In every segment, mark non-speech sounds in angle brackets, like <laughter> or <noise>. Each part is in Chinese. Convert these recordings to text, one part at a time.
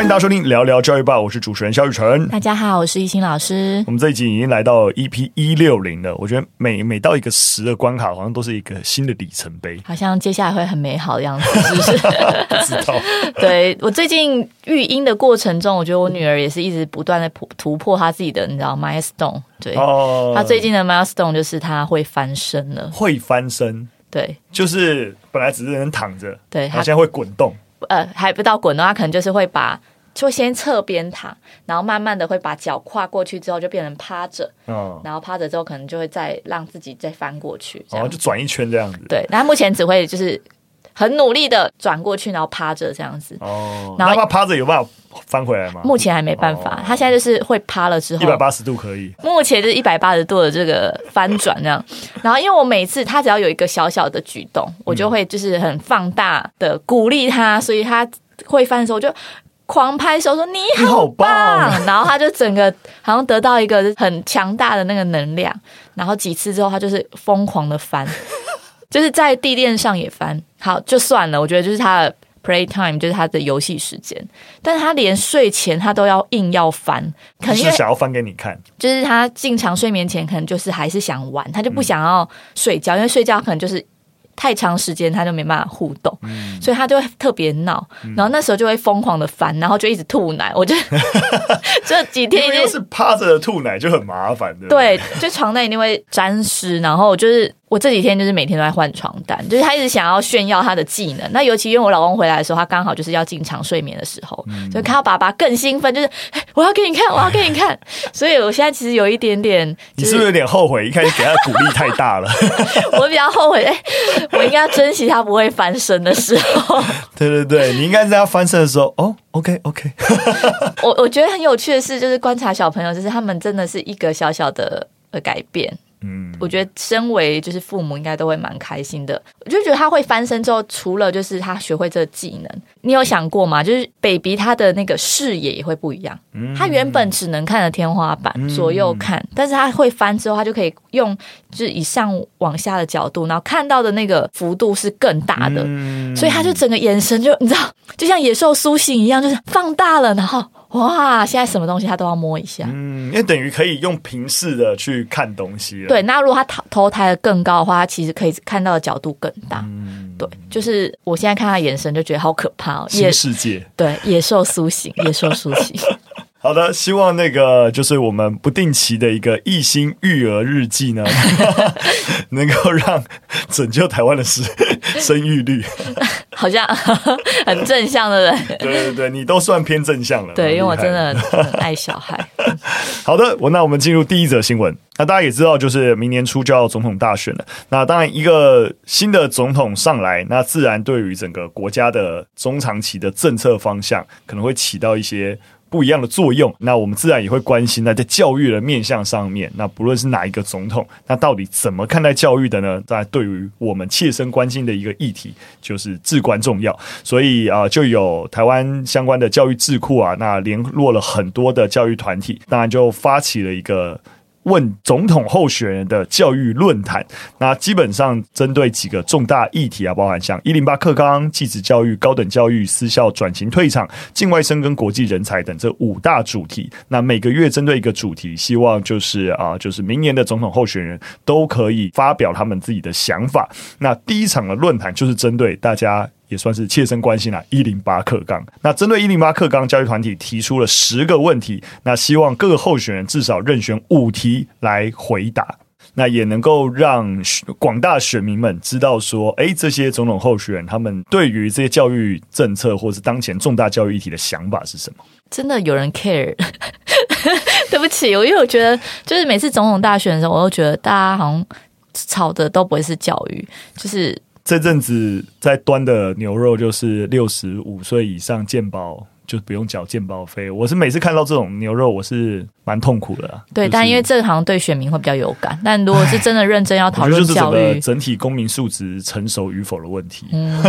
欢迎大家收听聊聊教育吧，我是主持人肖雨辰。大家好，我是易欣老师。我们这一集已经来到 EP 一六零了，我觉得每每到一个十的关卡，好像都是一个新的里程碑，好像接下来会很美好的样子，是不是？不 <laughs> 知道。<laughs> 对，我最近育婴的过程中，我觉得我女儿也是一直不断的突破她自己的，你知道 milestone。对，哦，她最近的 milestone 就是她会翻身了，会翻身。对，就是本来只是能躺着，对，她现在会滚动。呃，还不到滚动，她，可能就是会把，就先侧边躺，然后慢慢的会把脚跨过去之后，就变成趴着，嗯，然后趴着之后，可能就会再让自己再翻过去，然后、哦、就转一圈这样子。对，那目前只会就是很努力的转过去，然后趴着这样子。哦，然后他趴着有办法翻回来吗？目前还没办法，他、哦、现在就是会趴了之后，一百八十度可以。目前就是一百八十度的这个翻转这样，然后因为我每次他只要有一个小小的举动，我就会就是很放大的鼓励他，所以他。会翻的时候，我就狂拍手说你好棒，然后他就整个好像得到一个很强大的那个能量，然后几次之后，他就是疯狂的翻，<laughs> 就是在地垫上也翻。好，就算了，我觉得就是他的 play time，就是他的游戏时间，但是他连睡前他都要硬要翻，可能是想要翻给你看，就是他进常睡眠前可能就是还是想玩，他就不想要睡觉，嗯、因为睡觉可能就是。太长时间他就没办法互动，嗯、所以他就会特别闹，嗯、然后那时候就会疯狂的翻，然后就一直吐奶。我觉得 <laughs> 这几天因为是趴着的吐奶就很麻烦的，对，就床单一定会沾湿，然后就是。我这几天就是每天都在换床单，就是他一直想要炫耀他的技能。那尤其因为我老公回来的时候，他刚好就是要进场睡眠的时候，嗯、所以看到爸爸更兴奋，就是我要给你看，我要给你看。所以我现在其实有一点点，你是不是有点后悔一开始给他鼓励太大了？<laughs> 我比较后悔，哎，我应该要珍惜他不会翻身的时候。对对对，你应该在他翻身的时候，哦，OK OK。<laughs> 我我觉得很有趣的是，就是观察小朋友，就是他们真的是一个小小的呃改变。嗯，我觉得身为就是父母应该都会蛮开心的。我就觉得他会翻身之后，除了就是他学会这个技能，你有想过吗？就是 baby 他的那个视野也会不一样。嗯，他原本只能看着天花板左右看，嗯，但是他会翻之后，他就可以用就是以上往下的角度，然后看到的那个幅度是更大的。嗯，所以他就整个眼神就你知道，就像野兽苏醒一样，就是放大了，然后。哇！现在什么东西他都要摸一下，嗯，因为等于可以用平视的去看东西了。对，那如果他头头抬的更高的话，他其实可以看到的角度更大。嗯，对，就是我现在看他眼神就觉得好可怕哦，新世界。对，野兽苏醒，野兽苏醒。<laughs> 好的，希望那个就是我们不定期的一个一心育儿日记呢，<laughs> 能够让拯救台湾的生生育率，好像 <laughs> 很正向的人。对对对，你都算偏正向了。对，因为我真的 <laughs> 很爱小孩。好的，我那我们进入第一则新闻。那大家也知道，就是明年初就要总统大选了。那当然，一个新的总统上来，那自然对于整个国家的中长期的政策方向，可能会起到一些。不一样的作用，那我们自然也会关心。那在教育的面向上面，那不论是哪一个总统，那到底怎么看待教育的呢？在对于我们切身关心的一个议题，就是至关重要。所以啊，就有台湾相关的教育智库啊，那联络了很多的教育团体，当然就发起了一个。问总统候选人的教育论坛，那基本上针对几个重大议题啊，包含像一零八课纲、技职教育、高等教育、私校转型退场、境外生跟国际人才等这五大主题。那每个月针对一个主题，希望就是啊，就是明年的总统候选人都可以发表他们自己的想法。那第一场的论坛就是针对大家。也算是切身关心了。一零八课纲，那针对一零八课纲，教育团体提出了十个问题，那希望各个候选人至少任选五题来回答，那也能够让广大选民们知道说，哎，这些总统候选人他们对于这些教育政策或是当前重大教育议题的想法是什么？真的有人 care？<laughs> 对不起，我因为我觉得，就是每次总统大选的时候，我都觉得大家好像吵的都不会是教育，就是。这阵子在端的牛肉就是六十五岁以上健保就不用缴健保费。我是每次看到这种牛肉，我是蛮痛苦的。对，就是、但因为这个好像对选民会比较有感。但如果是真的认真要讨论教育，整体公民素质成熟与否的问题，嗯、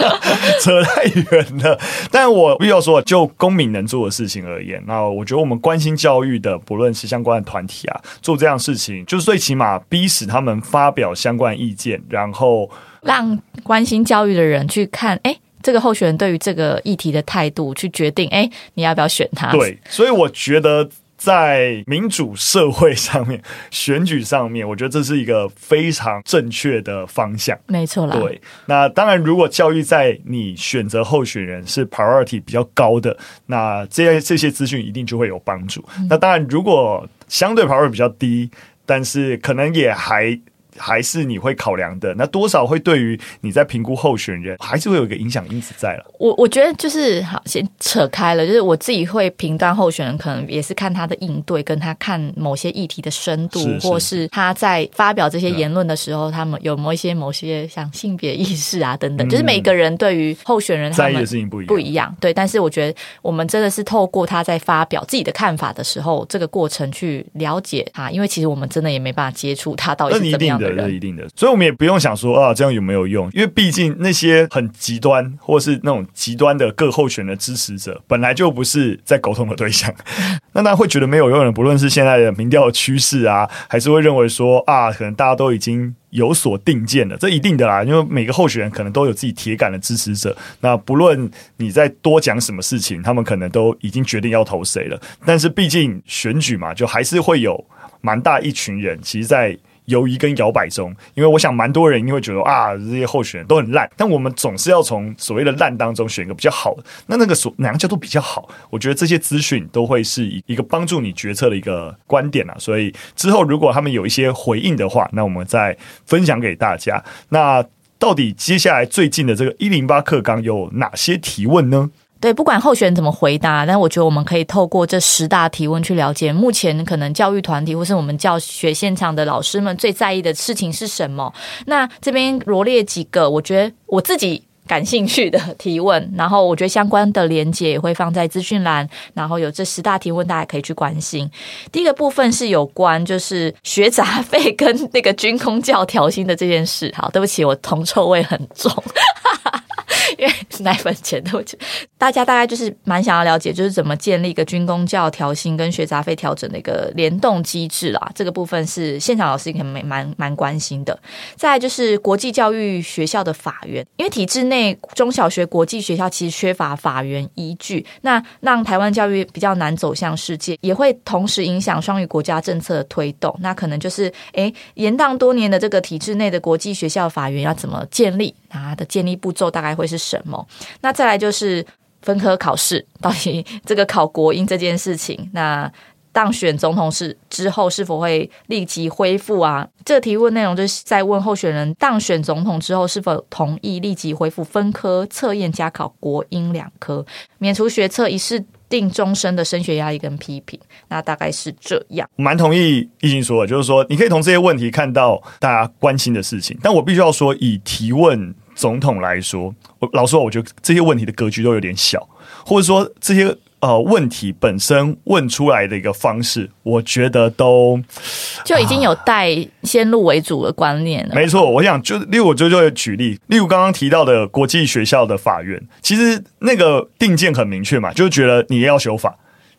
<laughs> 扯太远了。但我必须要说，就公民能做的事情而言，那我觉得我们关心教育的，不论是相关的团体啊，做这样的事情，就是最起码逼使他们发表相关意见，然后。让关心教育的人去看，哎，这个候选人对于这个议题的态度去决定，哎，你要不要选他？对，所以我觉得。在民主社会上面，选举上面，我觉得这是一个非常正确的方向。没错啦。对，那当然，如果教育在你选择候选人是 priority 比较高的，那这些这些资讯一定就会有帮助。嗯。那当然，如果相对 priority 比较低，但是可能也还。还是你会考量的，那多少会对于你在评估候选人，还是会有一个影响因子在了。我我觉得就是好，先扯开了，就是我自己会评断候选人，可能也是看他的应对，跟他看某些议题的深度，是是或是他在发表这些言论的时候，他们有某一些某些像性别意识啊等等，嗯、就是每个人对于候选人在意的事情不一样，不一样。对，但是我觉得我们真的是透过他在发表自己的看法的时候，这个过程去了解他，因为其实我们真的也没办法接触他到底是怎么样的人，这一定的，所以我们也不用想说啊，这样有没有用？因为毕竟那些很极端，或是那种极端的各候选的支持者，本来就不是在沟通的对象。<laughs> 那大家会觉得没有用的，不论是现在的民调趋势啊，还是会认为说啊，可能大家都已经有所定见了，这一定的啦。因为每个候选人可能都有自己铁杆的支持者，那不论你在多讲什么事情，他们可能都已经决定要投谁了。但是毕竟选举嘛，就还是会有蛮大一群人，其实，在。犹疑跟摇摆中，因为我想蛮多人因为觉得啊，这些候选人都很烂，但我们总是要从所谓的烂当中选一个比较好的。那那个所哪样叫做比较好？我觉得这些资讯都会是一个帮助你决策的一个观点啊。所以之后如果他们有一些回应的话，那我们再分享给大家。那到底接下来最近的这个一零八课纲有哪些提问呢？对，不管候选人怎么回答，但我觉得我们可以透过这十大提问去了解，目前可能教育团体或是我们教学现场的老师们最在意的事情是什么。那这边罗列几个，我觉得我自己感兴趣的 <laughs> 提问，然后我觉得相关的连接也会放在资讯栏，然后有这十大提问，大家可以去关心。第一个部分是有关就是学杂费跟那个军公教调薪的这件事。好，对不起，我铜臭味很重。因为奶粉钱都，大家大概就是蛮想要了解，就是怎么建立一个军公教调薪跟学杂费调整的一个联动机制啦。这个部分是现场老师可能蛮蛮蛮关心的。再就是国际教育学校的法源，因为体制内中小学国际学校其实缺乏法源依据，那让台湾教育比较难走向世界，也会同时影响双语国家政策的推动。那可能就是诶，延宕多年的这个体制内的国际学校法源要怎么建立？它的建立步骤大概会是是什么？那再来就是分科考试，到底这个考国英这件事情，那当选总统是之后是否会立即恢复啊？这个提问内容就是在问候选人当选总统之后是否同意立即恢复分科测验加考国英两科，免除学测一试定终身的升学压力跟批评。那大概是这样。蛮同意易经说的，就是说你可以从这些问题看到大家关心的事情，但我必须要说，以提问。总统来说，我老实说，我觉得这些问题的格局都有点小，或者说这些呃问题本身问出来的一个方式，我觉得都就已经有带先入为主的观念了。没错，我想就例如我就就会举例，例如刚刚提到的国际学校的法院，其实那个定见很明确嘛，就是觉得你要修法。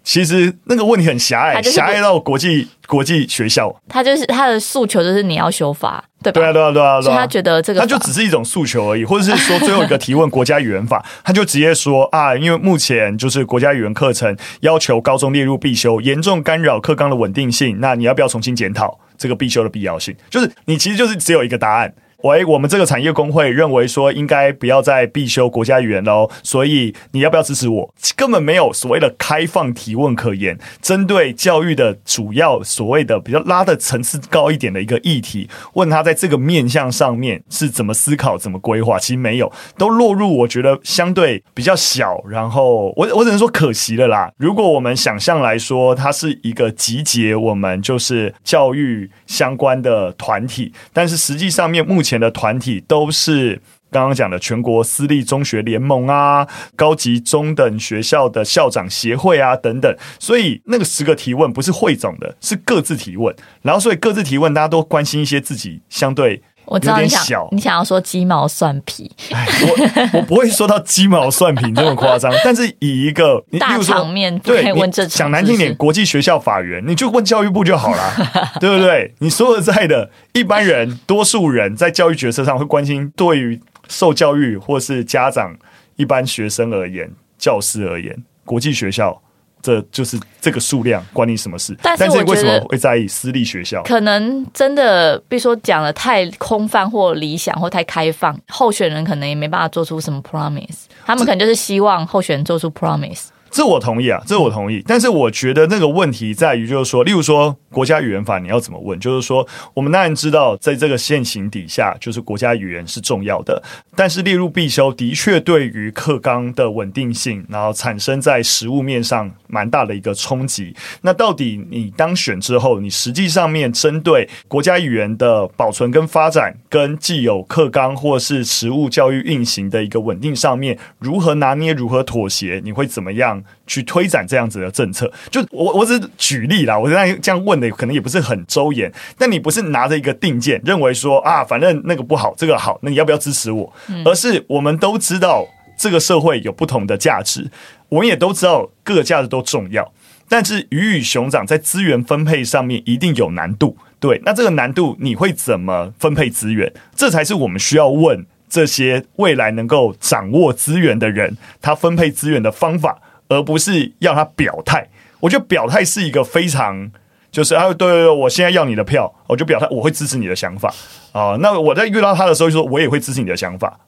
其实那个问题很狭隘，狭隘到国际国际学校，他就是他的诉求就是你要修法，对吧？对啊，对啊，对啊，所以他觉得这个，他就只是一种诉求而已，或者是说最后一个提问国家语言法，<laughs> 他就直接说啊，因为目前就是国家语言课程要求高中列入必修，严重干扰课纲的稳定性，那你要不要重新检讨这个必修的必要性？就是你其实就是只有一个答案。喂，我们这个产业工会认为说应该不要再必修国家语言喽，所以你要不要支持我？根本没有所谓的开放提问可言，针对教育的主要所谓的比较拉的层次高一点的一个议题，问他在这个面向上面是怎么思考、怎么规划，其实没有，都落入我觉得相对比较小，然后我我只能说可惜了啦。如果我们想象来说，它是一个集结我们就是教育相关的团体，但是实际上面目前。前的团体都是刚刚讲的全国私立中学联盟啊，高级中等学校的校长协会啊等等，所以那个十个提问不是汇总的，是各自提问，然后所以各自提问，大家都关心一些自己相对。我知道你想，你想要说鸡毛蒜皮，我 <laughs> 我不会说到鸡毛蒜皮这么夸张，<laughs> 但是以一个大场面对问这讲难听点，国际学校法源，你就问教育部就好了，<laughs> 对不对？你说实在的，一般人多数人在教育决策上会关心对于受教育或是家长一般学生而言，教师而言，国际学校。这就是这个数量关你什么事？但是，我为什么会在意私立学校？可能真的，比如说讲的太空泛或理想或太开放，候选人可能也没办法做出什么 promise。他们可能就是希望候选人做出 promise。这我同意啊，这我同意。但是我觉得那个问题在于，就是说，例如说国家语言法，你要怎么问？就是说，我们当然知道，在这个现行底下，就是国家语言是重要的。但是列入必修，的确对于课纲的稳定性，然后产生在实务面上蛮大的一个冲击。那到底你当选之后，你实际上面针对国家语言的保存跟发展，跟既有课纲或是实务教育运行的一个稳定上面，如何拿捏，如何妥协？你会怎么样？去推展这样子的政策，就我我只是举例啦，我现在这样问的可能也不是很周延，但你不是拿着一个定见，认为说啊，反正那个不好，这个好，那你要不要支持我？而是我们都知道这个社会有不同的价值，我们也都知道各个价值都重要，但是鱼与熊掌在资源分配上面一定有难度，对，那这个难度你会怎么分配资源？这才是我们需要问这些未来能够掌握资源的人，他分配资源的方法。而不是要他表态，我觉得表态是一个非常，就是啊，对对对，我现在要你的票，我就表态，我会支持你的想法啊。那我在遇到他的时候，就说我也会支持你的想法。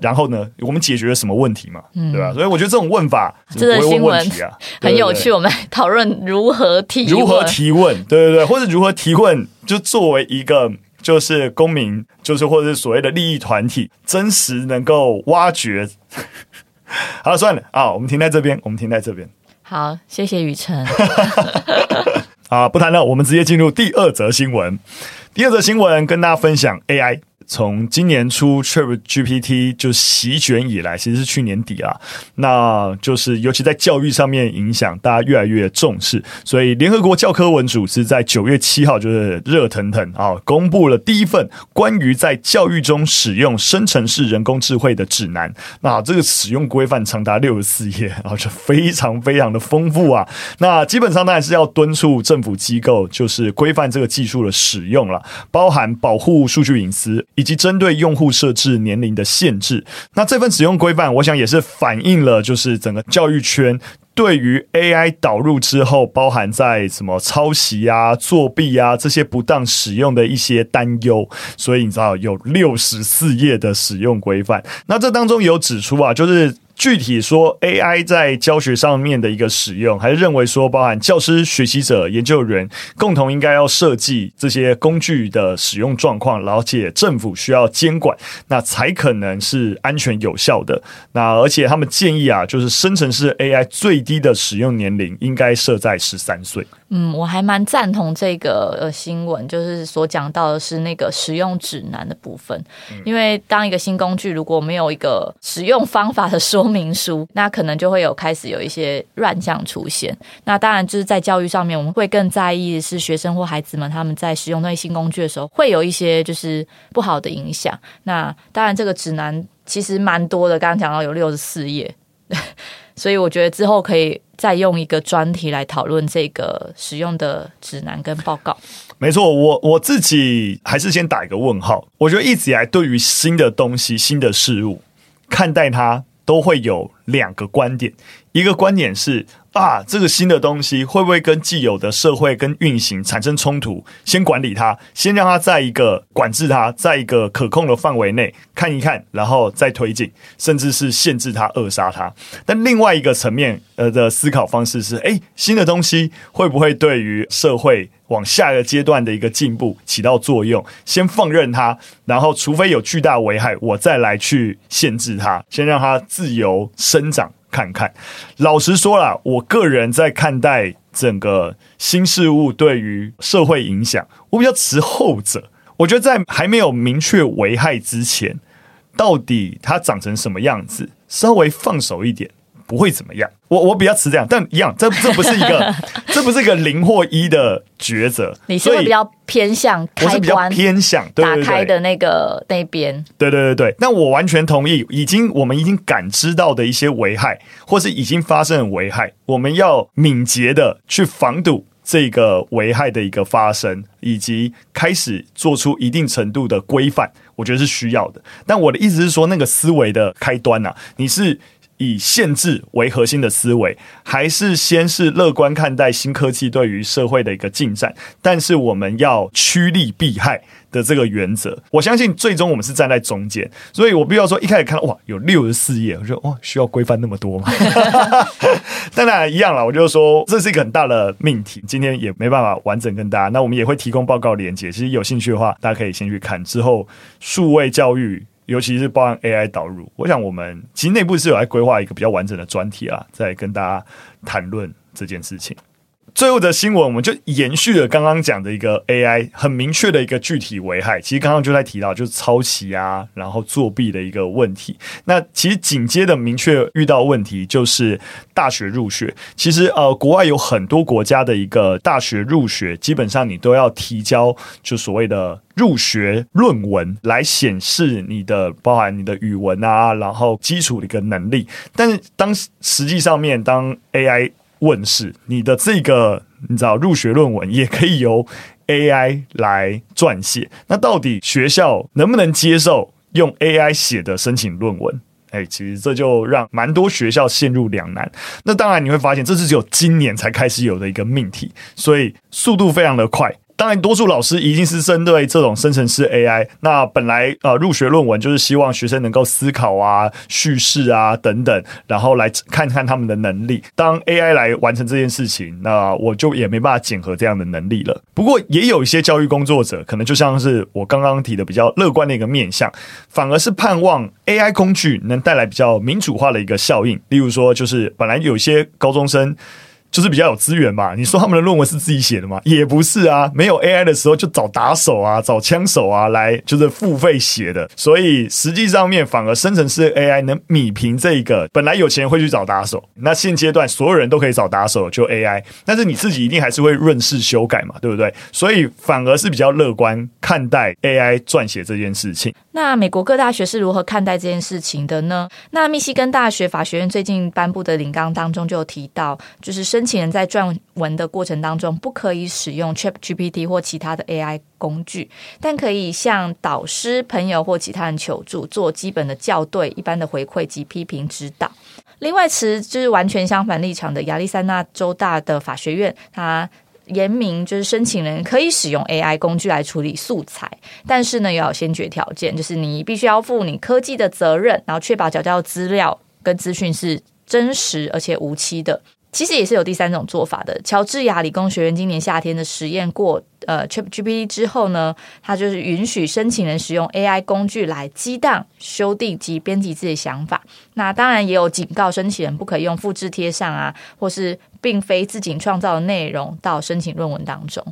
然后呢，我们解决了什么问题嘛？对吧？所以我觉得这种问法，这个新闻啊，很有趣。我们讨论如何提如何提问，对对对，或者如何提问，就作为一个就是公民，就是或者是所谓的利益团体，真实能够挖掘。<laughs> 好了，算了啊，我们停在这边，我们停在这边。好，谢谢雨辰。<laughs> 啊，不谈了，我们直接进入第二则新闻。第二则新闻跟大家分享 AI。从今年初 ChatGPT 就席卷以来，其实是去年底啊，那就是尤其在教育上面影响，大家越来越重视。所以联合国教科文组织在九月七号就是热腾腾啊，公布了第一份关于在教育中使用生成式人工智慧的指南。那这个使用规范长达六十四页，然后就非常非常的丰富啊。那基本上当然是要敦促政府机构就是规范这个技术的使用了，包含保护数据隐私。以及针对用户设置年龄的限制，那这份使用规范，我想也是反映了就是整个教育圈对于 AI 导入之后，包含在什么抄袭啊、作弊啊这些不当使用的一些担忧。所以你知道有六十四页的使用规范，那这当中有指出啊，就是。具体说，AI 在教学上面的一个使用，还是认为说，包含教师、学习者、研究员共同应该要设计这些工具的使用状况，了解政府需要监管，那才可能是安全有效的。那而且他们建议啊，就是生成式 AI 最低的使用年龄应该设在十三岁。嗯，我还蛮赞同这个呃新闻，就是所讲到的是那个使用指南的部分。因为当一个新工具如果没有一个使用方法的说明书，<laughs> 那可能就会有开始有一些乱象出现。那当然就是在教育上面，我们会更在意的是学生或孩子们他们在使用那些新工具的时候，会有一些就是不好的影响。那当然这个指南其实蛮多的，刚刚讲到有六十四页。所以我觉得之后可以再用一个专题来讨论这个使用的指南跟报告。没错，我我自己还是先打一个问号。我觉得一直以来对于新的东西、新的事物，看待它都会有两个观点。一个观点是啊，这个新的东西会不会跟既有的社会跟运行产生冲突？先管理它，先让它在一个管制它，在一个可控的范围内看一看，然后再推进，甚至是限制它、扼杀它。但另外一个层面呃的思考方式是，诶，新的东西会不会对于社会往下一个阶段的一个进步起到作用？先放任它，然后除非有巨大危害，我再来去限制它，先让它自由生长。看看，老实说啦，我个人在看待整个新事物对于社会影响，我比较持后者。我觉得在还没有明确危害之前，到底它长成什么样子，稍微放手一点。不会怎么样，我我比较持这样，但一样，这这不是一个，<laughs> 这不是一个零或一的抉择。你是会比较偏向开关，我是比较偏向打开的那个那边。对对对对，那我完全同意。已经我们已经感知到的一些危害，或是已经发生的危害，我们要敏捷的去防堵。这个危害的一个发生，以及开始做出一定程度的规范，我觉得是需要的。但我的意思是说，那个思维的开端啊，你是以限制为核心的思维，还是先是乐观看待新科技对于社会的一个进展？但是我们要趋利避害。的这个原则，我相信最终我们是站在中间，所以我必须要说，一开始看哇，有六十四页，我说哇，需要规范那么多吗？当然一样了，我就说这是一个很大的命题，今天也没办法完整跟大家，那我们也会提供报告连接，其实有兴趣的话，大家可以先去看。之后数位教育，尤其是包含 AI 导入，我想我们其实内部是有在规划一个比较完整的专题啊，在跟大家谈论这件事情。最后的新闻，我们就延续了刚刚讲的一个 AI 很明确的一个具体危害。其实刚刚就在提到，就是抄袭啊，然后作弊的一个问题。那其实紧接着明确遇到问题就是大学入学。其实呃，国外有很多国家的一个大学入学，基本上你都要提交就所谓的入学论文来显示你的包含你的语文啊，然后基础的一个能力。但是当实际上面当 AI 问世，你的这个你知道入学论文也可以由 AI 来撰写。那到底学校能不能接受用 AI 写的申请论文？哎，其实这就让蛮多学校陷入两难。那当然你会发现，这是只有今年才开始有的一个命题，所以速度非常的快。当然，多数老师一定是针对这种生成式 AI。那本来呃，入学论文就是希望学生能够思考啊、叙事啊等等，然后来看看他们的能力。当 AI 来完成这件事情，那我就也没办法检核这样的能力了。不过，也有一些教育工作者，可能就像是我刚刚提的比较乐观的一个面向，反而是盼望 AI 工具能带来比较民主化的一个效应。例如说，就是本来有些高中生。就是比较有资源嘛，你说他们的论文是自己写的吗？也不是啊，没有 AI 的时候就找打手啊，找枪手啊来就是付费写的，所以实际上面反而生成式 AI 能米平这一个，本来有钱会去找打手，那现阶段所有人都可以找打手，就 AI，但是你自己一定还是会润饰修改嘛，对不对？所以反而是比较乐观看待 AI 撰写这件事情。那美国各大学是如何看待这件事情的呢？那密西根大学法学院最近颁布的领纲当中就有提到，就是申请人在撰文的过程当中不可以使用 ChatGPT 或其他的 AI 工具，但可以向导师、朋友或其他人求助，做基本的校对、一般的回馈及批评指导。另外，持就是完全相反立场的亚利桑那州大的法学院，它。严明就是申请人可以使用 AI 工具来处理素材，但是呢，要有先决条件，就是你必须要负你科技的责任，然后确保缴交资料跟资讯是真实而且无期的。其实也是有第三种做法的。乔治亚理工学院今年夏天的实验过呃 ChatGPT 之后呢，它就是允许申请人使用 AI 工具来激荡、修订及编辑自己的想法。那当然也有警告申请人不可以用复制贴上啊，或是并非自己创造的内容到申请论文当中。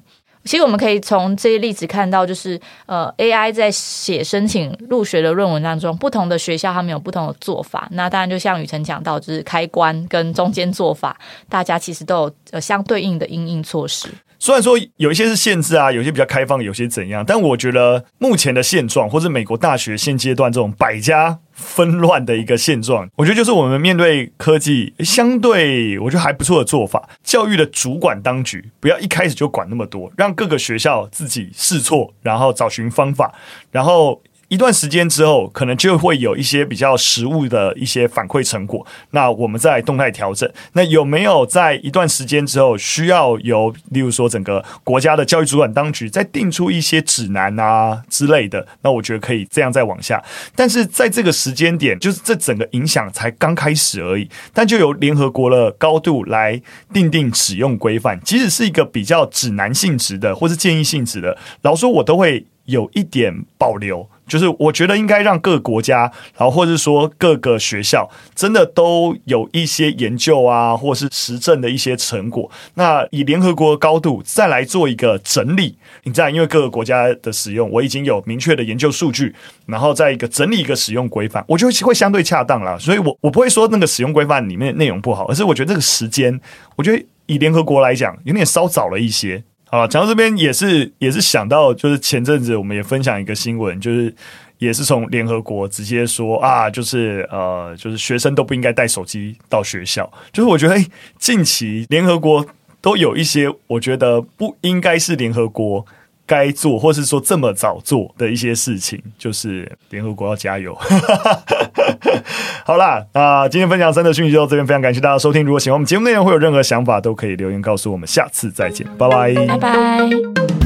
其实我们可以从这些例子看到，就是呃，AI 在写申请入学的论文当中，不同的学校他们有不同的做法。那当然，就像雨辰讲到，就是开关跟中间做法，大家其实都有呃相对应的应应措施。虽然说有一些是限制啊，有些比较开放，有些怎样，但我觉得目前的现状，或是美国大学现阶段这种百家纷乱的一个现状，我觉得就是我们面对科技相对我觉得还不错的做法。教育的主管当局不要一开始就管那么多，让各个学校自己试错，然后找寻方法，然后。一段时间之后，可能就会有一些比较实物的一些反馈成果。那我们再动态调整。那有没有在一段时间之后，需要由例如说整个国家的教育主管当局再定出一些指南啊之类的？那我觉得可以这样再往下。但是在这个时间点，就是这整个影响才刚开始而已。但就由联合国的高度来定定使用规范，即使是一个比较指南性质的或是建议性质的，老说我都会有一点保留。就是我觉得应该让各个国家，然后或者说各个学校，真的都有一些研究啊，或是实证的一些成果。那以联合国的高度再来做一个整理，你知道，因为各个国家的使用，我已经有明确的研究数据，然后再一个整理一个使用规范，我觉得会相对恰当啦。所以我我不会说那个使用规范里面内容不好，而是我觉得这个时间，我觉得以联合国来讲，有点稍早了一些。啊，讲到这边也是也是想到，就是前阵子我们也分享一个新闻，就是也是从联合国直接说啊，就是呃，就是学生都不应该带手机到学校。就是我觉得，欸，近期联合国都有一些我觉得不应该是联合国该做，或是说这么早做的一些事情，就是联合国要加油。<laughs> 好啦，那今天分享三则讯息就到这边，非常感谢大家收听。如果喜欢我们节目内容，会有任何想法，都可以留言告诉我们。下次再见，拜拜，拜拜。